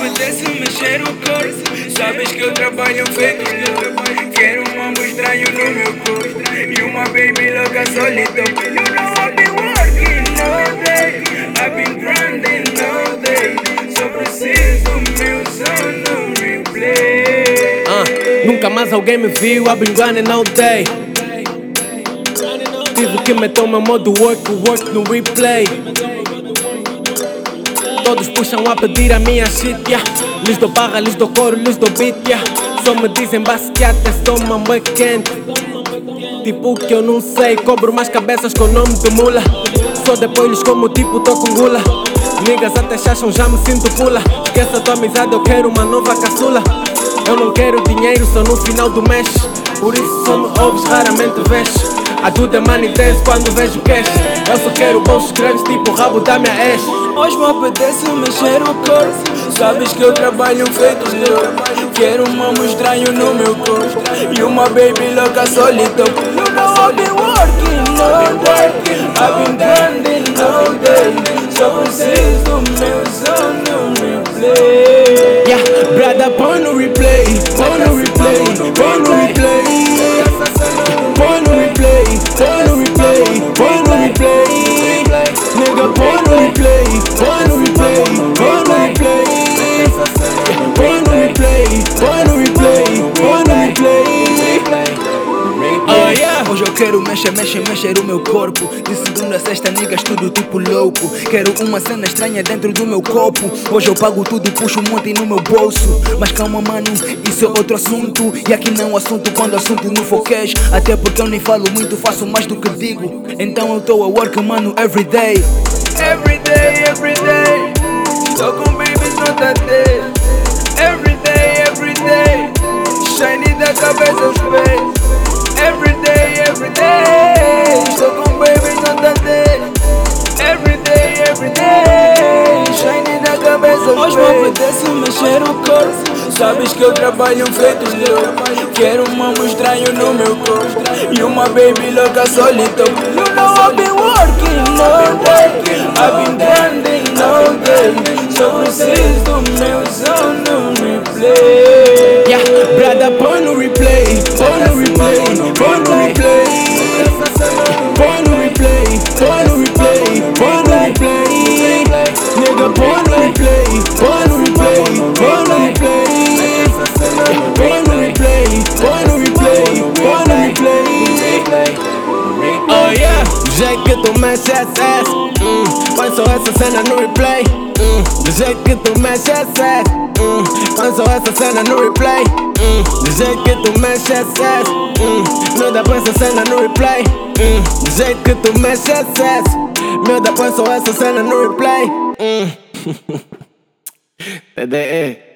apetece mexer o corpo Sabes que eu trabalho feito louco Quero um mambo estranho no meu corpo E uma baby louca solita You know I've been working all day I've been grinding all day Só preciso meu som no replay Uh, nunca mais alguém me viu, I've been grinding all day. Tive que meter o meu modo work, work no replay. Todos puxam a pedir a minha shit, yeah. Lhes dou barra, lhes dou coro, lhes dou beat, yeah. Só me dizem basquete, sou mambo é quente. Tipo que eu não sei, cobro mais cabeças com o nome de mula. Só depois lhes como tipo tô com gula. Niggas até chacham, já me sinto pula. Esqueça a tua amizade, eu quero uma nova caçula. Eu não quero dinheiro só no final do mês. Por isso só me ouves, raramente vês. A do the money dance quando vejo cash. Eu só quero bolsos grandes, tipo o rabo da minha ex. Hoje me apetece mexer o corpo. Sabes que eu trabalho feito louco Quero um mambo estranho no meu corpo. E uma baby louca solita You know I've been working all day I've been grinding all day Só preciso meu som no replay Yeah, brother, põe no replay, quero mexer, mexer, mexer o meu corpo. De segunda a sexta, niggas, tudo tipo louco. Quero uma cena estranha dentro do meu copo Hoje eu pago tudo, puxo um monte no meu bolso. Mas calma mano, isso é outro assunto. E aqui não é assunto quando assunto no foquês Até porque eu nem falo muito, faço mais do que digo. Então eu tô a work mano, everyday Everyday, everyday Tô com babies nota 10 Everyday, everyday Shiny da cabeça aos pés Hoje me apetece mexer o corpo. Sabes que eu trabalho feito louco Quero um mambo estranho no meu corpo. E uma baby louca solita. You know I've been working all day I've been grinding all day Só preciso meu som no replay Yeah, brother, põe do jeito que tu mexe é. Hum, põe só essa cena no replay. Hum, do jeito que tu mexe é. Hum, põe só essa cena no replay. Hum, do jeito que tu mexe é. Hum, meu da essa cena no replay. Hum, do jeito que tu mexe é. Meu só essa cena no replay. Hum. TDE.